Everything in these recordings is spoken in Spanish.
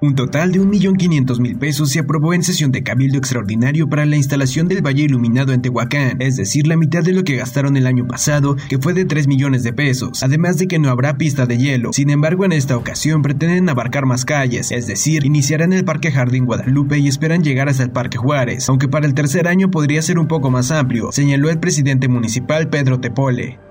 Un total de 1.500.000 pesos se aprobó en sesión de cabildo extraordinario para la instalación del Valle Iluminado en Tehuacán, es decir, la mitad de lo que gastaron el año pasado, que fue de 3 millones de pesos, además de que no habrá pista de hielo. Sin embargo, en esta ocasión pretenden abarcar más calles, es decir, iniciarán el Parque Jardín Guadalupe y esperan llegar hasta el Parque Juárez, aunque para el tercer año podría ser un poco más amplio, señaló el presidente municipal Pedro Tepole.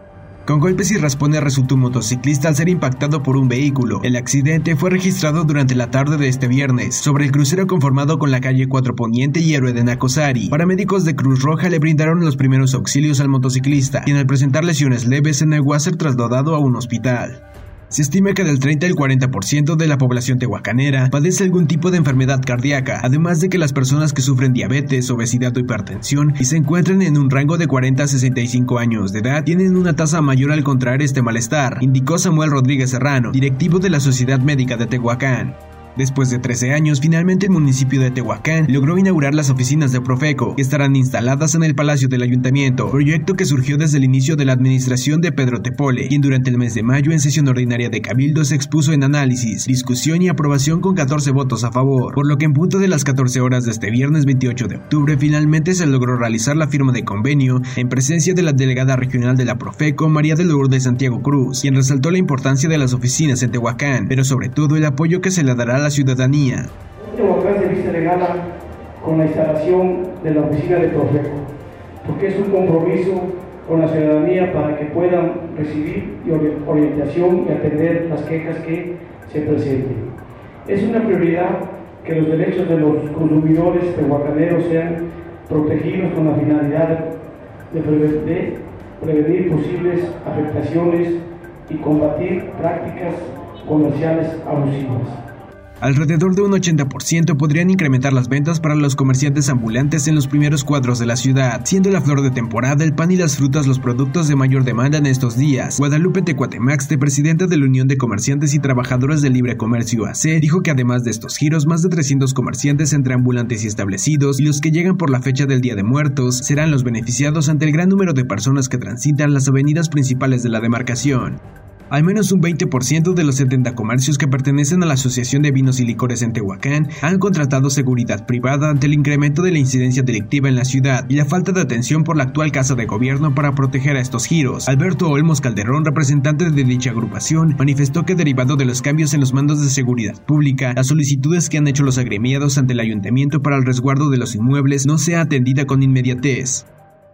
Con golpes y raspones resultó un motociclista al ser impactado por un vehículo. El accidente fue registrado durante la tarde de este viernes, sobre el crucero conformado con la calle 4 Poniente y Héroe de Nacosari. Paramédicos de Cruz Roja le brindaron los primeros auxilios al motociclista, quien al presentar lesiones leves se negó a ser trasladado a un hospital. Se estima que del 30 al 40% de la población tehuacanera padece algún tipo de enfermedad cardíaca, además de que las personas que sufren diabetes, obesidad o hipertensión y se encuentran en un rango de 40 a 65 años de edad tienen una tasa mayor al contraer este malestar, indicó Samuel Rodríguez Serrano, directivo de la Sociedad Médica de Tehuacán. Después de 13 años, finalmente el municipio de Tehuacán logró inaugurar las oficinas de Profeco, que estarán instaladas en el Palacio del Ayuntamiento, proyecto que surgió desde el inicio de la administración de Pedro Tepole, quien durante el mes de mayo en sesión ordinaria de Cabildo se expuso en análisis, discusión y aprobación con 14 votos a favor, por lo que en punto de las 14 horas de este viernes 28 de octubre finalmente se logró realizar la firma de convenio en presencia de la delegada regional de la Profeco, María de Lourdes Santiago Cruz, quien resaltó la importancia de las oficinas en Tehuacán, pero sobre todo el apoyo que se le dará a la ciudadanía. Tehuacán se viste de gala con la instalación de la oficina de Profeco, porque es un compromiso con la ciudadanía para que puedan recibir orientación y atender las quejas que se presenten. Es una prioridad que los derechos de los consumidores tehuacaneros sean protegidos con la finalidad de prevenir posibles afectaciones y combatir prácticas comerciales abusivas. Alrededor de un 80% podrían incrementar las ventas para los comerciantes ambulantes en los primeros cuadros de la ciudad, siendo la flor de temporada el pan y las frutas los productos de mayor demanda en estos días. Guadalupe Tecuatemax, presidenta de la Unión de Comerciantes y Trabajadores del Libre Comercio AC, dijo que además de estos giros, más de 300 comerciantes entre ambulantes y establecidos y los que llegan por la fecha del Día de Muertos serán los beneficiados ante el gran número de personas que transitan las avenidas principales de la demarcación. Al menos un 20% de los 70 comercios que pertenecen a la Asociación de Vinos y Licores en Tehuacán han contratado seguridad privada ante el incremento de la incidencia delictiva en la ciudad y la falta de atención por la actual Casa de Gobierno para proteger a estos giros. Alberto Olmos Calderón, representante de dicha agrupación, manifestó que derivado de los cambios en los mandos de seguridad pública, las solicitudes que han hecho los agremiados ante el ayuntamiento para el resguardo de los inmuebles no sea atendida con inmediatez.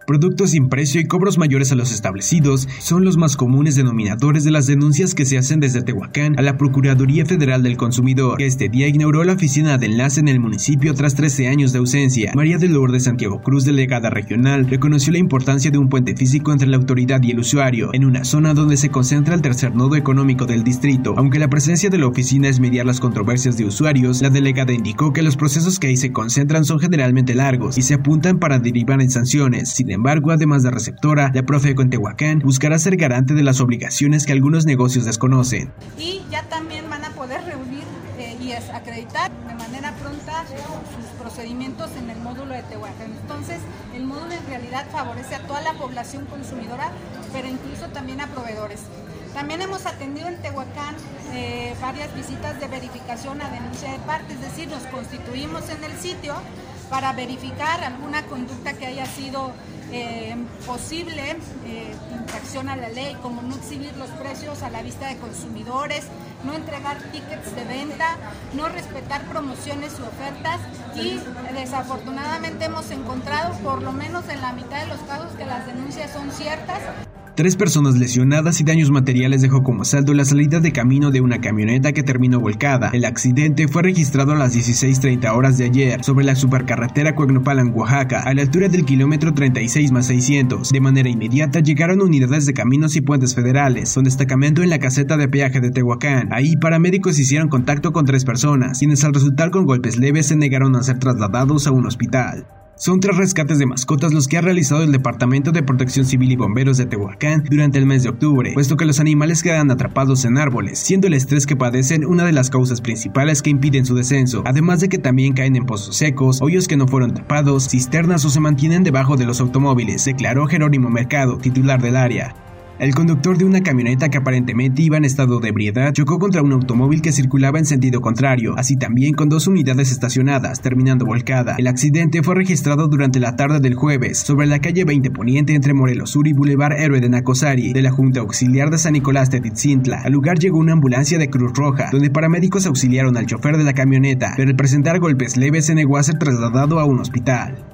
Productos sin precio y cobros mayores a los establecidos son los más comunes denominadores de las denuncias que se hacen desde Tehuacán a la Procuraduría Federal del Consumidor, que este día inauguró la oficina de enlace en el municipio tras 13 años de ausencia. María de Lourdes Santiago Cruz, delegada regional, reconoció la importancia de un puente físico entre la autoridad y el usuario, en una zona donde se concentra el tercer nodo económico del distrito. Aunque la presencia de la oficina es mediar las controversias de usuarios, la delegada indicó que los procesos que ahí se concentran son generalmente largos y se apuntan para derivar en sanciones. Sin embargo, además de receptora, la Profeco en Tehuacán buscará ser garante de las obligaciones que algunos negocios desconocen. Y ya también van a poder reunir eh, y acreditar de manera pronta sus procedimientos en el módulo de Tehuacán. Entonces, el módulo en realidad favorece a toda la población consumidora, pero incluso también a proveedores. También hemos atendido en Tehuacán eh, varias visitas de verificación a denuncia de parte, es decir, nos constituimos en el sitio para verificar alguna conducta que haya sido eh, posible eh, infracción a la ley, como no exhibir los precios a la vista de consumidores, no entregar tickets de venta, no respetar promociones y ofertas y desafortunadamente hemos encontrado por lo menos en la mitad de los casos que las denuncias son ciertas. Tres personas lesionadas y daños materiales dejó como saldo la salida de camino de una camioneta que terminó volcada. El accidente fue registrado a las 16.30 horas de ayer sobre la supercarretera Cuegnopalan, Oaxaca, a la altura del kilómetro 36 más 600. De manera inmediata llegaron unidades de caminos y puentes federales, con destacamento en la caseta de peaje de Tehuacán. Ahí paramédicos hicieron contacto con tres personas, quienes al resultar con golpes leves se negaron a ser trasladados a un hospital. Son tres rescates de mascotas los que ha realizado el Departamento de Protección Civil y Bomberos de Tehuacán durante el mes de octubre, puesto que los animales quedan atrapados en árboles, siendo el estrés que padecen una de las causas principales que impiden su descenso, además de que también caen en pozos secos, hoyos que no fueron tapados, cisternas o se mantienen debajo de los automóviles, declaró Jerónimo Mercado, titular del área. El conductor de una camioneta que aparentemente iba en estado de ebriedad chocó contra un automóvil que circulaba en sentido contrario, así también con dos unidades estacionadas, terminando volcada. El accidente fue registrado durante la tarde del jueves sobre la calle 20 Poniente entre Morelos Sur y Boulevard Héroe de Nacosari, de la Junta Auxiliar de San Nicolás de Titzintla. Al lugar llegó una ambulancia de Cruz Roja, donde paramédicos auxiliaron al chofer de la camioneta, pero al presentar golpes leves se negó a ser trasladado a un hospital.